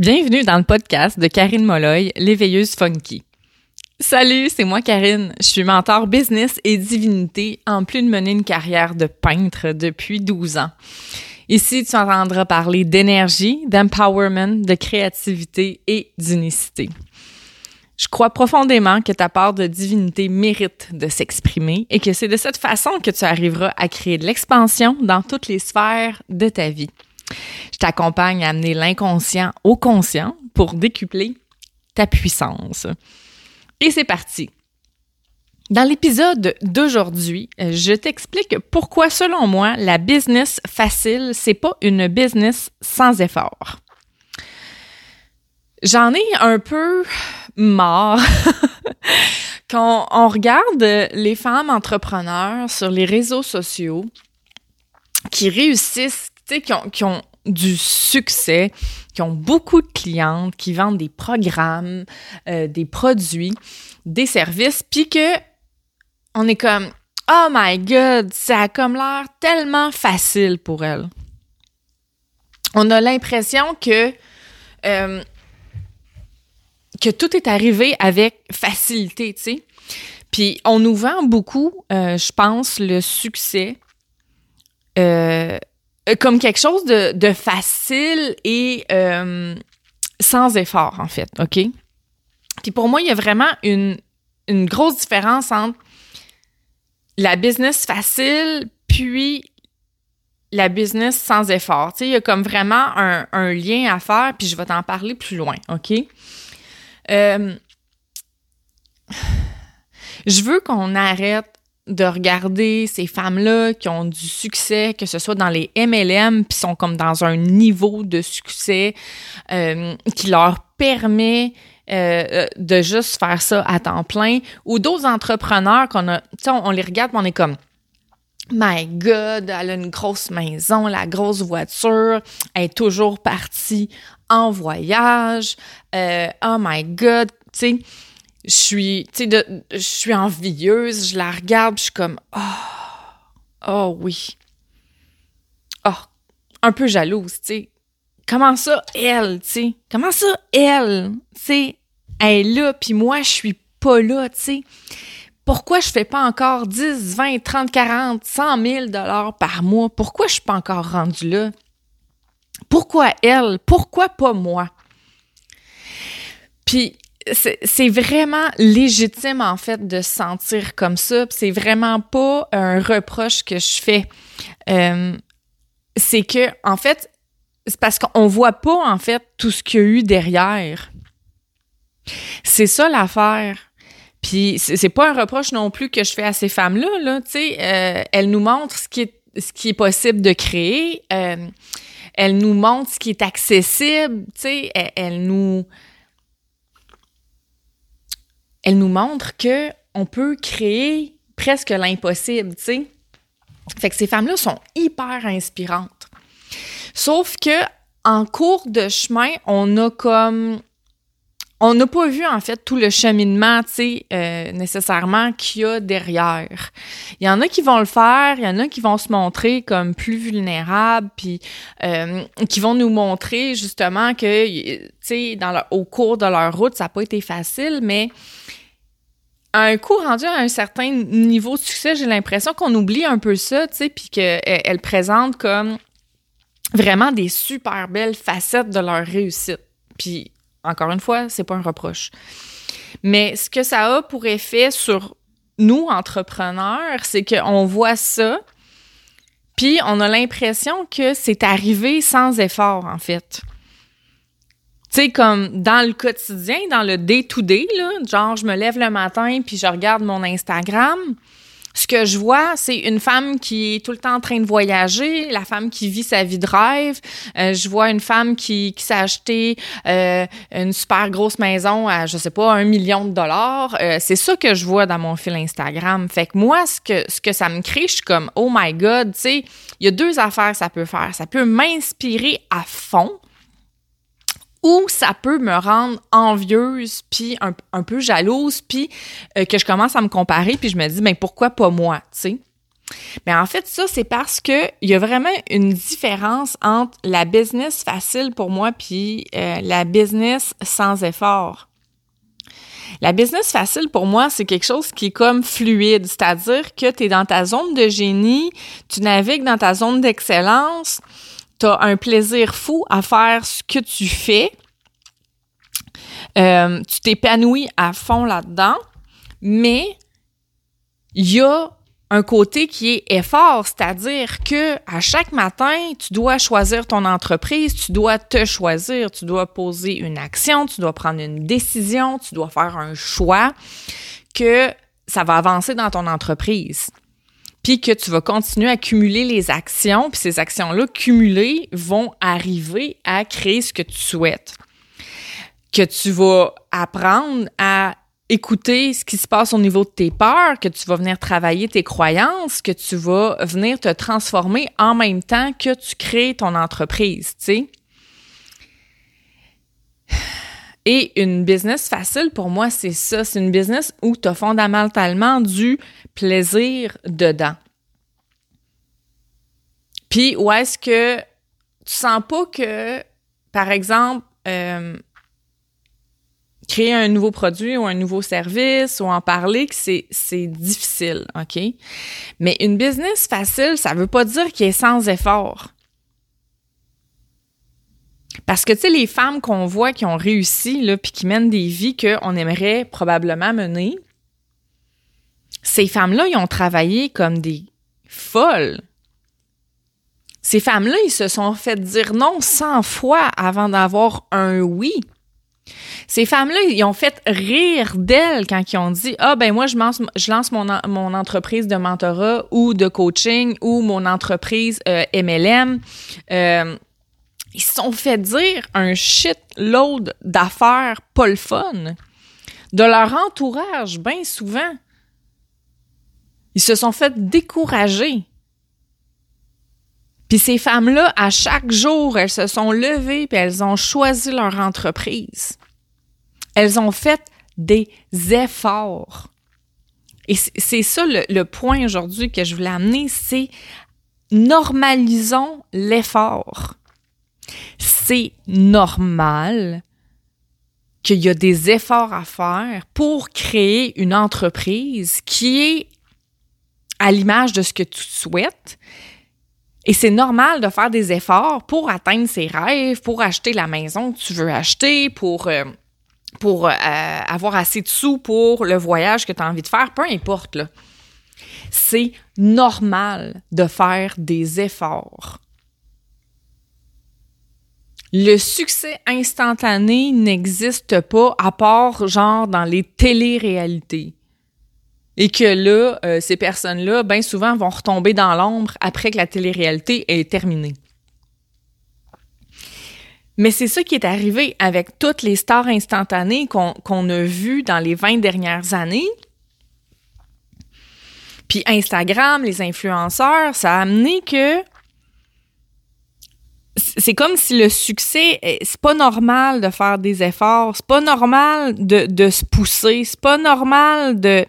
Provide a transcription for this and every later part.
Bienvenue dans le podcast de Karine Molloy, l'éveilleuse funky. Salut, c'est moi Karine. Je suis mentor business et divinité en plus de mener une carrière de peintre depuis 12 ans. Ici, tu entendras parler d'énergie, d'empowerment, de créativité et d'unicité. Je crois profondément que ta part de divinité mérite de s'exprimer et que c'est de cette façon que tu arriveras à créer de l'expansion dans toutes les sphères de ta vie. Je t'accompagne à amener l'inconscient au conscient pour décupler ta puissance. Et c'est parti. Dans l'épisode d'aujourd'hui, je t'explique pourquoi, selon moi, la business facile, c'est pas une business sans effort. J'en ai un peu marre quand on regarde les femmes entrepreneurs sur les réseaux sociaux qui réussissent, qui ont, du succès, qui ont beaucoup de clientes, qui vendent des programmes, euh, des produits, des services, puis que on est comme Oh my God, ça a comme l'air tellement facile pour elles. On a l'impression que euh, que tout est arrivé avec facilité, tu sais. Puis on nous vend beaucoup, euh, je pense, le succès comme quelque chose de, facile et euh, sans effort, en fait, OK? Puis pour moi, il y a vraiment une, une grosse différence entre la business facile puis la business sans effort. Tu sais, il y a comme vraiment un, un lien à faire, puis je vais t'en parler plus loin, OK? Euh, je veux qu'on arrête de regarder ces femmes-là qui ont du succès, que ce soit dans les MLM, puis sont comme dans un niveau de succès euh, qui leur permet euh, de juste faire ça à temps plein, ou d'autres entrepreneurs qu'on a, tu sais, on, on, les regarde, on est comme My God, elle a une grosse maison, la grosse voiture, elle est toujours partie en voyage. Euh, oh my God, tu sais, je suis, tu sais, je suis envieuse, je la regarde, je suis comme, oh, oh oui, oh, un peu jalouse, tu sais. Comment ça, elle, tu sais? Comment ça, elle, tu sais, elle est là, puis moi, je suis pas là, tu sais? Pourquoi je fais pas encore 10, 20, 30, 40, 100 000 dollars par mois? Pourquoi je suis pas encore rendue là? Pourquoi elle? Pourquoi pas moi? Puis c'est vraiment légitime en fait de se sentir comme ça. C'est vraiment pas un reproche que je fais. Euh, c'est que en fait, c'est parce qu'on voit pas en fait tout ce qu'il y a eu derrière. C'est ça l'affaire. Puis c'est pas un reproche non plus que je fais à ces femmes-là. Là, tu sais, euh, elles nous montrent ce qui est ce qui est possible de créer. Euh, elle nous montre ce qui est accessible, tu sais, elle, elle, nous elle nous montre que on peut créer presque l'impossible, tu sais. Fait que ces femmes-là sont hyper inspirantes. Sauf que en cours de chemin, on a comme on n'a pas vu en fait tout le cheminement, tu sais, euh, nécessairement qu'il y a derrière. Il y en a qui vont le faire, il y en a qui vont se montrer comme plus vulnérables, puis euh, qui vont nous montrer justement que, tu sais, au cours de leur route, ça n'a pas été facile, mais un coup rendu à un certain niveau de succès, j'ai l'impression qu'on oublie un peu ça, tu sais, puis qu'elle elle présente comme vraiment des super belles facettes de leur réussite. Puis encore une fois, c'est pas un reproche. Mais ce que ça a pour effet sur nous, entrepreneurs, c'est qu'on voit ça, puis on a l'impression que c'est arrivé sans effort, en fait. Tu sais, comme dans le quotidien, dans le day-to-day, genre, je me lève le matin, puis je regarde mon Instagram, ce que je vois, c'est une femme qui est tout le temps en train de voyager, la femme qui vit sa vie de rêve. Euh, je vois une femme qui, qui s'est acheté euh, une super grosse maison à, je sais pas, un million de dollars. Euh, c'est ça que je vois dans mon fil Instagram. Fait que moi, ce que, ce que ça me crée, je suis comme, oh my God, tu sais, il y a deux affaires que ça peut faire. Ça peut m'inspirer à fond ou ça peut me rendre envieuse puis un, peu jalouse puis euh, que je commence à me comparer puis je me dis mais pourquoi pas moi tu sais? Mais en fait, ça, c'est parce que il y a vraiment une différence entre la business facile pour moi puis euh, la business sans effort. La business facile pour moi, c'est quelque chose qui est comme fluide, c'est-à-dire que tu es dans ta zone de génie, tu navigues dans ta zone d'excellence, tu as un plaisir fou à faire ce que tu fais. Euh, tu t'épanouis à fond là-dedans, mais il y a un côté qui est effort, c'est-à-dire que à chaque matin, tu dois choisir ton entreprise, tu dois te choisir, tu dois poser une action, tu dois prendre une décision, tu dois faire un choix que ça va avancer dans ton entreprise. Puis que tu vas continuer à cumuler les actions, puis ces actions-là cumulées vont arriver à créer ce que tu souhaites. Que tu vas apprendre à écouter ce qui se passe au niveau de tes peurs, que tu vas venir travailler tes croyances, que tu vas venir te transformer en même temps que tu crées ton entreprise, tu sais. Et une business facile, pour moi, c'est ça. C'est une business où tu as fondamentalement du plaisir dedans. Puis, où est-ce que tu sens pas que, par exemple, euh, créer un nouveau produit ou un nouveau service ou en parler, que c'est, difficile, OK? Mais une business facile, ça veut pas dire qu'il est sans effort. Parce que, tu sais, les femmes qu'on voit qui ont réussi, là, puis qui mènent des vies qu'on aimerait probablement mener, ces femmes-là, ils ont travaillé comme des folles. Ces femmes-là, ils se sont fait dire non 100 fois avant d'avoir un oui. Ces femmes-là, ils ont fait rire d'elles quand ils ont dit Ah, ben moi, je lance, je lance mon, mon entreprise de mentorat ou de coaching ou mon entreprise MLM. Euh, euh, ils se sont fait dire un shitload d'affaires pas le de leur entourage, bien souvent. Ils se sont fait décourager. Puis ces femmes-là, à chaque jour, elles se sont levées puis elles ont choisi leur entreprise. Elles ont fait des efforts. Et c'est ça le, point aujourd'hui que je voulais amener, c'est normalisons l'effort. C'est normal qu'il y a des efforts à faire pour créer une entreprise qui est à l'image de ce que tu souhaites. Et c'est normal de faire des efforts pour atteindre ses rêves, pour acheter la maison que tu veux acheter, pour euh, euh, avoir assez de sous pour le voyage que tu as envie de faire, peu importe. C'est normal de faire des efforts. Le succès instantané n'existe pas à part genre dans les télé-réalités. Et que là, euh, ces personnes-là, bien souvent, vont retomber dans l'ombre après que la télé-réalité est terminée. Mais c'est ça qui est arrivé avec toutes les stars instantanées qu'on a vues dans les 20 dernières années. Puis Instagram, les influenceurs, ça a amené que c'est comme si le succès, c'est pas normal de faire des efforts, c'est pas normal de, de se pousser, c'est pas normal de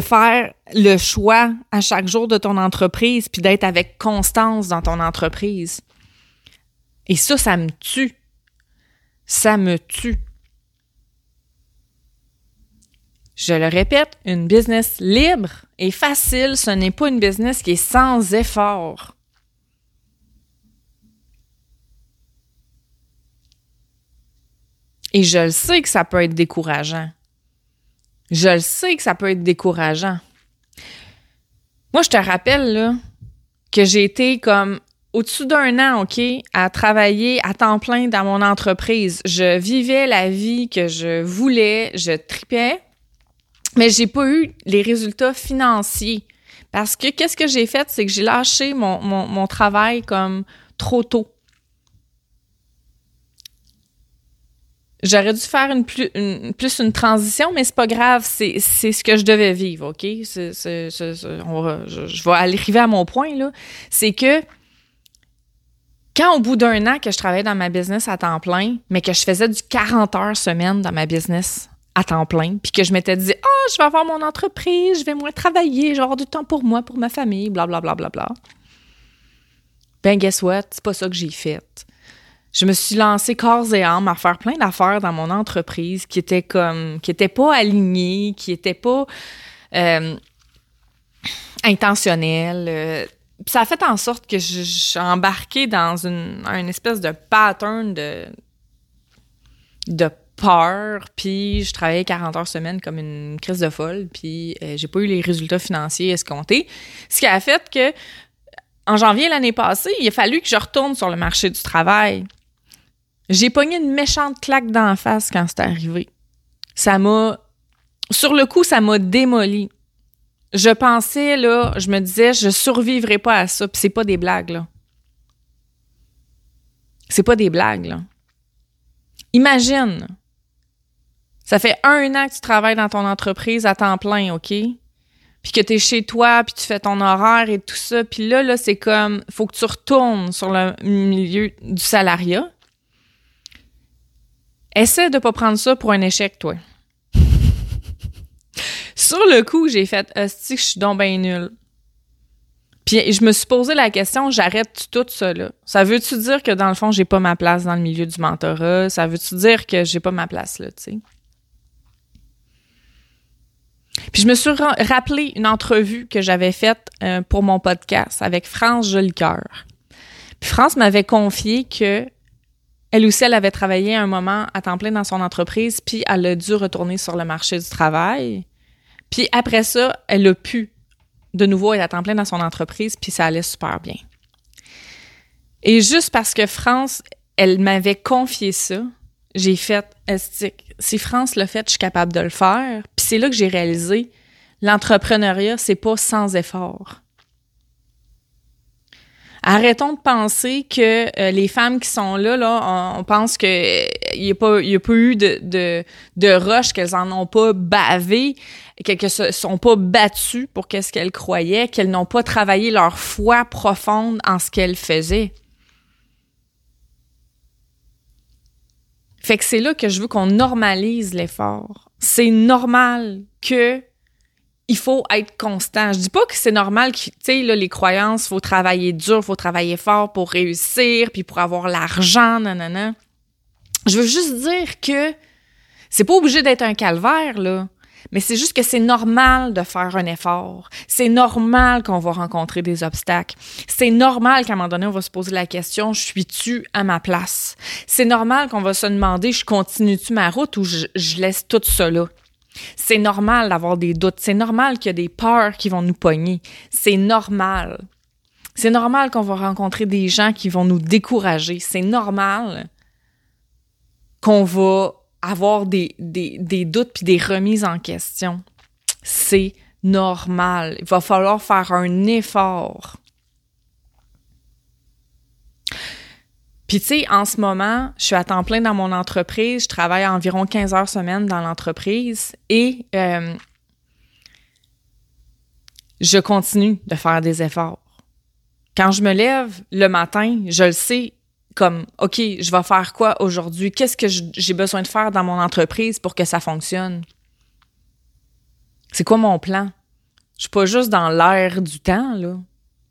faire le choix à chaque jour de ton entreprise, puis d'être avec constance dans ton entreprise. Et ça, ça me tue. Ça me tue. Je le répète, une business libre et facile, ce n'est pas une business qui est sans effort. Et je le sais que ça peut être décourageant. Je le sais que ça peut être décourageant. Moi, je te rappelle là, que j'ai été comme au-dessus d'un an, OK, à travailler à temps plein dans mon entreprise. Je vivais la vie que je voulais, je tripais, mais j'ai pas eu les résultats financiers. Parce que qu'est-ce que j'ai fait? C'est que j'ai lâché mon, mon travail comme trop tôt. J'aurais dû faire plus, une, transition, mais c'est pas grave, c'est ce que je devais vivre, OK? je, vais arriver à mon point, là. C'est que quand au bout d'un an que je travaillais dans ma business à temps plein, mais que je faisais du 40 heures semaine dans ma business à temps plein, puis que je m'étais dit, ah, oh, je vais avoir mon entreprise, je vais moins travailler, je vais avoir du temps pour moi, pour ma famille, bla bla bla bla bla. Ben, guess what? C'est pas ça que j'ai fait. Je me suis lancée corps et âme à faire plein d'affaires dans mon entreprise qui étaient comme, qui étaient pas alignées, qui étaient pas euh, intentionnelles. Euh, ça a fait en sorte que je, suis embarquée dans une, une espèce de pattern de, de peur, puis je travaillais 40 heures semaine comme une crise de folle, puis euh, j'ai pas eu les résultats financiers escomptés. Ce qui a fait que, en janvier l'année passée, il a fallu que je retourne sur le marché du travail. J'ai pogné une méchante claque d'en face quand c'est arrivé. Ça m'a. Sur le coup, ça m'a démoli. Je pensais, là, je me disais, je survivrai pas à ça, puis c'est pas des blagues, là. C'est pas des blagues, là. Imagine, ça fait un an que tu travailles dans ton entreprise à temps plein, OK? Puis que tu es chez toi, puis tu fais ton horaire et tout ça. Puis là, là, c'est comme, faut que tu retournes sur le milieu du salariat. Essaie de pas prendre ça pour un échec, toi. sur le coup, j'ai fait, si je suis donc bien nul. Puis je me suis posé la question, j'arrête tout ça là. Ça veut-tu dire que dans le fond, j'ai pas ma place dans le milieu du mentorat? Ça veut-tu dire que j'ai pas ma place là, tu sais? Puis je me suis rappelé une entrevue que j'avais faite euh, pour mon podcast avec France Jolicoeur. Puis France m'avait confié que elle aussi, elle avait travaillé un moment à temps plein dans son entreprise, puis elle a dû retourner sur le marché du travail. Puis après ça, elle a pu de nouveau être à temps plein dans son entreprise, puis ça allait super bien. Et juste parce que France, elle m'avait confié ça, j'ai fait estique. Si France l'a fait, je suis capable de le faire. Puis c'est là que j'ai réalisé l'entrepreneuriat, c'est pas sans effort. Arrêtons de penser que euh, les femmes qui sont là, là, on, pense qu'il n'y a, pas, y a pas eu de, de, de rush, qu'elles en ont pas bavé, qu'elles ne se sont pas battues pour qu'est-ce qu'elles croyaient, qu'elles n'ont pas travaillé leur foi profonde en ce qu'elles faisaient. Fait que c'est là que je veux qu'on normalise l'effort. C'est normal que il faut être constant. Je dis pas que c'est normal que, tu sais, les croyances, faut travailler dur, faut travailler fort pour réussir, puis pour avoir l'argent, nanana. Je veux juste dire que c'est pas obligé d'être un calvaire, là. Mais c'est juste que c'est normal de faire un effort. C'est normal qu'on va rencontrer des obstacles. C'est normal qu'à un moment donné, on va se poser la question, suis-tu à ma place? C'est normal qu'on va se demander, je continue-tu ma route ou je, laisse tout là? C'est normal d'avoir des doutes. C'est normal qu'il y a des peurs qui vont nous pogner. C'est normal. C'est normal qu'on va rencontrer des gens qui vont nous décourager. C'est normal qu'on va avoir des, doutes puis des remises en question. C'est normal. Il va falloir faire un effort. Puis tu sais, en ce moment, je suis à temps plein dans mon entreprise. Je travaille environ 15 heures semaine dans l'entreprise et euh, je continue de faire des efforts. Quand je me lève le matin, je le sais, comme OK, je vais faire quoi aujourd'hui? Qu'est-ce que j'ai besoin de faire dans mon entreprise pour que ça fonctionne? C'est quoi mon plan? Je suis pas juste dans l'air du temps là,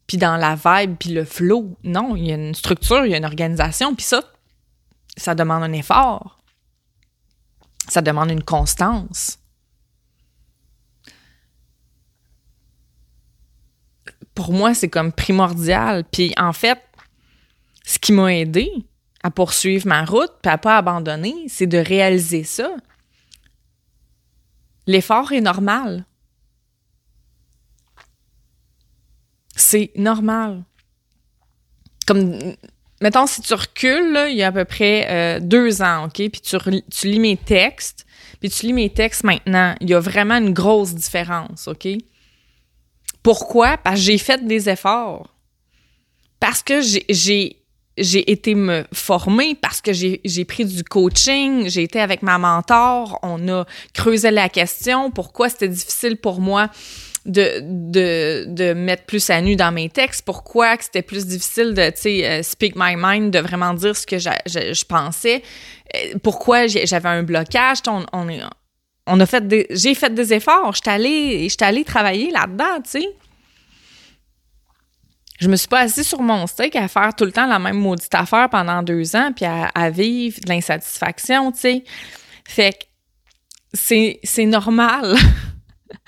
puis dans la vibe puis le flow. Non, il y a une structure, il y a une organisation, puis ça ça demande un effort. Ça demande une constance. Pour moi, c'est comme primordial. Puis en fait, ce qui m'a aidé à poursuivre ma route puis à pas abandonner, c'est de réaliser ça. L'effort est normal. C'est normal. Comme, mettons, si tu recules, il y a à peu près euh, deux ans, OK, puis tu, tu lis mes textes, puis tu lis mes textes maintenant, il y a vraiment une grosse différence, OK? Pourquoi? Parce que j'ai fait des efforts. Parce que j'ai j'ai été me former parce que j'ai pris du coaching, j'ai été avec ma mentor, on a creusé la question, pourquoi c'était difficile pour moi de, de, de mettre plus à nu dans mes textes, pourquoi c'était plus difficile de, tu sais, euh, speak my mind, de vraiment dire ce que je, je, pensais, euh, pourquoi j'avais un blocage, on, on, on a fait j'ai fait des efforts. J'étais allée, j'étais allée travailler là-dedans, tu sais. Je me suis pas assise sur mon steak à faire tout le temps la même maudite affaire pendant deux ans, puis à, vivre de l'insatisfaction, tu sais. Fait que c'est, c'est normal.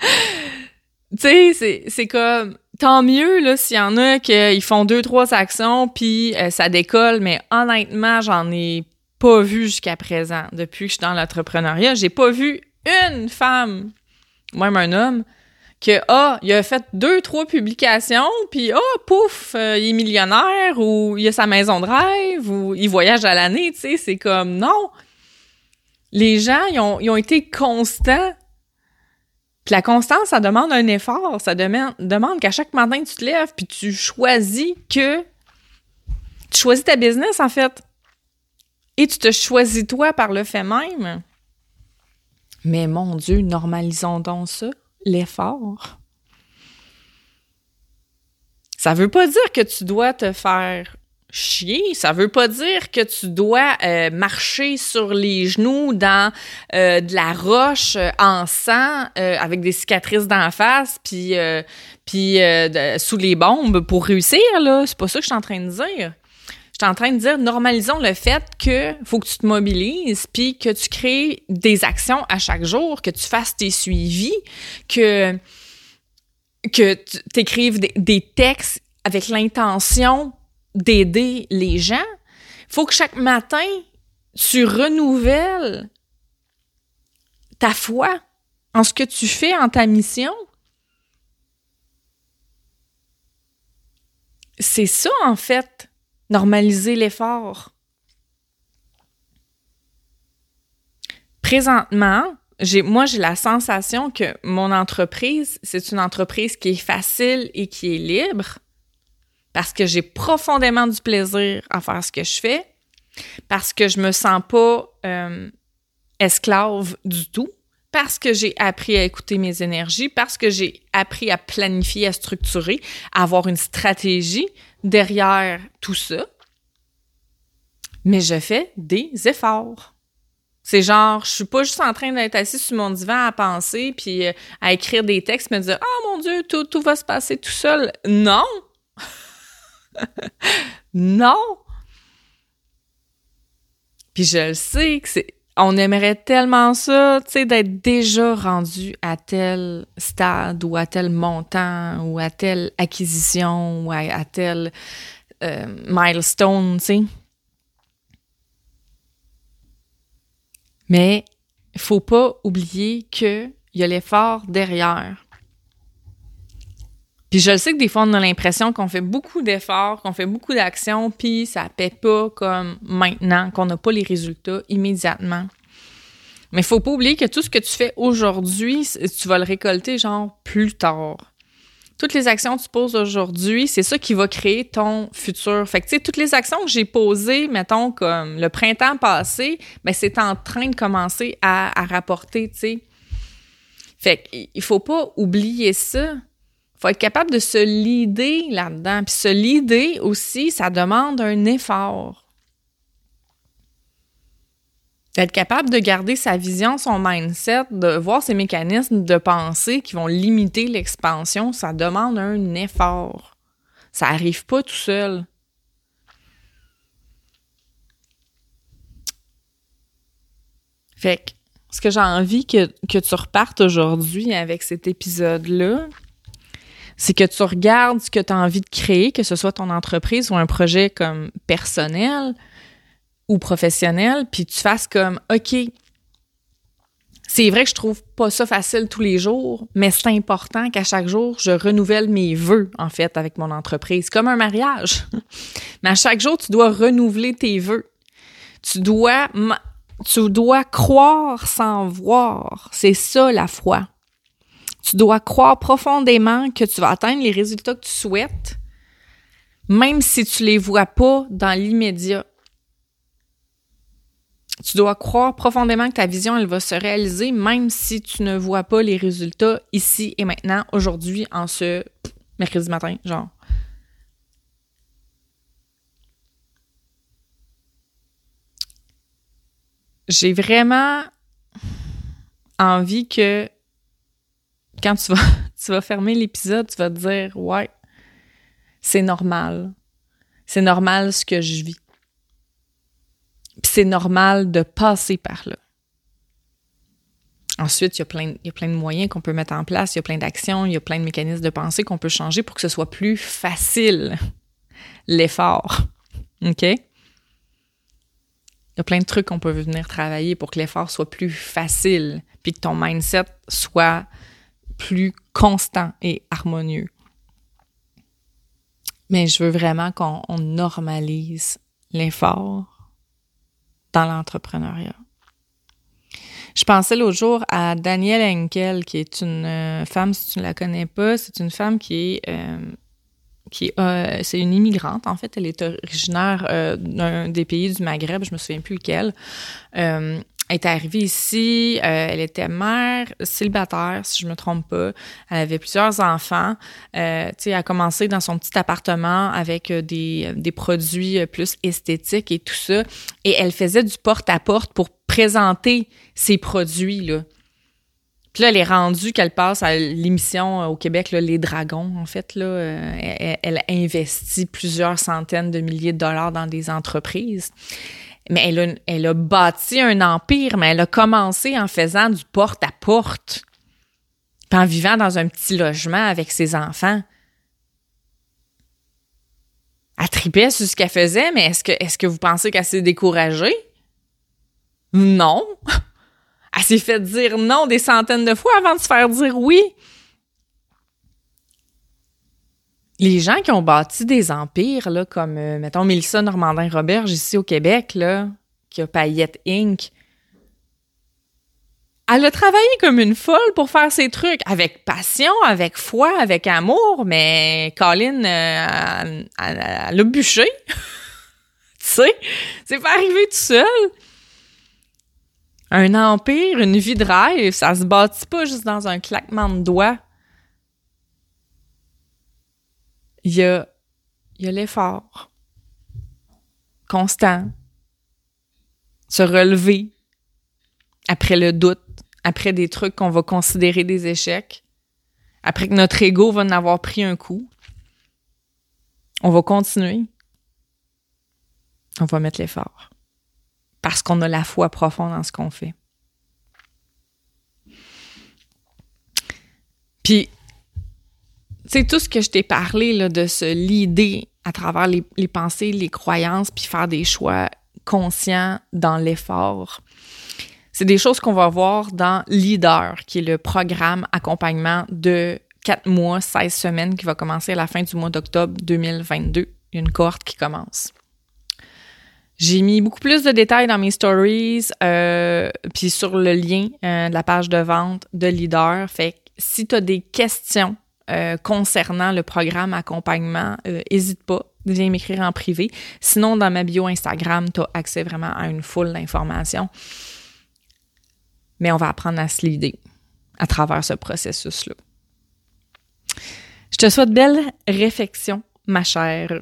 tu sais, c'est, comme tant mieux là s'il y en a qui font deux trois actions puis euh, ça décolle, mais honnêtement, j'en ai pas vu jusqu'à présent depuis que je suis dans l'entrepreneuriat, j'ai pas vu une femme, même un homme que ah, il a fait deux trois publications puis ah pouf, euh, il est millionnaire ou il a sa maison de rêve ou il voyage à l'année, tu sais, c'est comme non. Les gens, ils ont, ils ont été constants. Puis la constance, ça demande un effort, ça demande, demande qu'à chaque matin tu te lèves puis tu choisis que tu choisis ta business en fait. Et tu te choisis toi par le fait même. Mais mon Dieu, normalisons donc ça l'effort. Ça veut pas dire que tu dois te faire chier, ça veut pas dire que tu dois euh, marcher sur les genoux dans euh, de la roche euh, en sang avec des cicatrices d'en face puis sous les bombes pour réussir là, c'est pas ça que je suis en train de dire. Je suis en train de dire, normalisons le fait que faut que tu te mobilises, puis que tu crées des actions à chaque jour, que tu fasses tes suivis, que, que tu écrives des, textes avec l'intention d'aider les gens. faut que chaque matin, tu renouvelles ta foi en ce que tu fais, en ta mission. C'est ça, en fait, normaliser l'effort. Présentement, moi, j'ai la sensation que mon entreprise, c'est une entreprise qui est facile et qui est libre parce que j'ai profondément du plaisir à faire ce que je fais, parce que je me sens pas euh, esclave du tout, parce que j'ai appris à écouter mes énergies, parce que j'ai appris à planifier, à structurer, à avoir une stratégie derrière tout ça. Mais je fais des efforts. C'est genre, je suis pas juste en train d'être assis sur mon divan à penser puis euh, à écrire des textes, me dire, oh mon Dieu, tout, tout va se passer tout seul. Non! non! Puis je le sais que c'est on aimerait tellement ça, tu sais, d'être déjà rendu à tel stade ou à tel montant ou à telle acquisition ou à, tel euh, milestone, tu sais. Mais il faut pas oublier qu'il y a l'effort derrière. Puis je le sais que des fois, on a l'impression qu'on fait beaucoup d'efforts, qu'on fait beaucoup d'actions, puis ça paie pas comme maintenant, qu'on n'a pas les résultats immédiatement. Mais il faut pas oublier que tout ce que tu fais aujourd'hui, tu vas le récolter genre plus tard. Toutes les actions que tu poses aujourd'hui, c'est ça qui va créer ton futur. Fait que, tu sais, toutes les actions que j'ai posées, mettons, comme le printemps passé, ben, c'est en train de commencer à, à rapporter, tu sais. Fait qu'il faut pas oublier ça faut être capable de se leader là-dedans. Puis se leader aussi, ça demande un effort. D'être capable de garder sa vision, son mindset, de voir ses mécanismes de pensée qui vont limiter l'expansion, ça demande un effort. Ça arrive pas tout seul. Fait que ce que j'ai envie que, que tu repartes aujourd'hui avec cet épisode-là, c'est que tu regardes ce que tu as envie de créer, que ce soit ton entreprise ou un projet comme personnel ou professionnel, puis tu fasses comme OK. C'est vrai que je trouve pas ça facile tous les jours, mais c'est important qu'à chaque jour, je renouvelle mes vœux, en fait, avec mon entreprise, comme un mariage. mais à chaque jour, tu dois renouveler tes vœux. Tu dois, tu dois croire sans voir. C'est ça, la foi. Tu dois croire profondément que tu vas atteindre les résultats que tu souhaites, même si tu les vois pas dans l'immédiat. Tu dois croire profondément que ta vision, elle va se réaliser, même si tu ne vois pas les résultats ici et maintenant, aujourd'hui, en ce mercredi matin, genre. J'ai vraiment envie que quand tu vas, tu vas fermer l'épisode, tu vas te dire Ouais, c'est normal. C'est normal ce que je vis. Puis c'est normal de passer par là. Ensuite, il y, a plein, il y a plein de moyens qu'on peut mettre en place, il y a plein d'actions, il y a plein de mécanismes de pensée qu'on peut changer pour que ce soit plus facile, l'effort. OK? Il y a plein de trucs qu'on peut venir travailler pour que l'effort soit plus facile, puis que ton mindset soit plus constant et harmonieux. Mais je veux vraiment qu'on normalise l'effort dans l'entrepreneuriat. Je pensais l'autre jour à Danielle Henkel, qui est une euh, femme, si tu ne la connais pas, c'est une femme qui est euh, qui euh, c'est une immigrante en fait elle est originaire d'un des pays du Maghreb je me souviens plus lequel elle est arrivée ici, euh, elle était mère célibataire, si je me trompe pas. Elle avait plusieurs enfants. Euh, elle a commencé dans son petit appartement avec euh, des, des produits plus esthétiques et tout ça. Et elle faisait du porte-à-porte pour présenter ses produits, là. Puis là, elle est rendue qu'elle passe à l'émission au Québec, là, Les Dragons, en fait. Là, elle, elle investit plusieurs centaines de milliers de dollars dans des entreprises mais elle a, bâti un empire, mais elle a commencé en faisant du porte-à-porte, en vivant dans un petit logement avec ses enfants. Elle tripait sur ce qu'elle faisait, mais est-ce que, est-ce que vous pensez qu'elle s'est découragée? Non. Elle s'est fait dire non des centaines de fois avant de se faire dire oui. Les gens qui ont bâti des empires, là, comme, euh, mettons, Mélissa Normandin-Roberge ici au Québec, là, qui a Payette Inc., elle a travaillé comme une folle pour faire ses trucs, avec passion, avec foi, avec amour, mais Colin, euh, elle, a bûché. tu sais, c'est pas arrivé tout seul. Un empire, une vie de rêve, ça se bâtit pas juste dans un claquement de doigts. Il y a, l'effort constant, se relever après le doute, après des trucs qu'on va considérer des échecs, après que notre ego va en avoir pris un coup. On va continuer. On va mettre l'effort. Parce qu'on a la foi profonde dans ce qu'on fait. Puis, sais, tout ce que je t'ai parlé là, de se lider à travers les, pensées, les croyances, puis faire des choix conscients dans l'effort. C'est des choses qu'on va voir dans Leader, qui est le programme accompagnement de 4 mois, 16 semaines qui va commencer à la fin du mois d'octobre 2022. Il y a une cohorte qui commence. J'ai mis beaucoup plus de détails dans mes stories, euh, puis sur le lien euh, de la page de vente de Leader. Fait que si tu as des questions euh, concernant le programme accompagnement, n'hésite euh, pas, viens m'écrire en privé. Sinon, dans ma bio Instagram, tu as accès vraiment à une foule d'informations. Mais on va apprendre à se l'idée à travers ce processus-là. Je te souhaite belle réflexion, ma chère.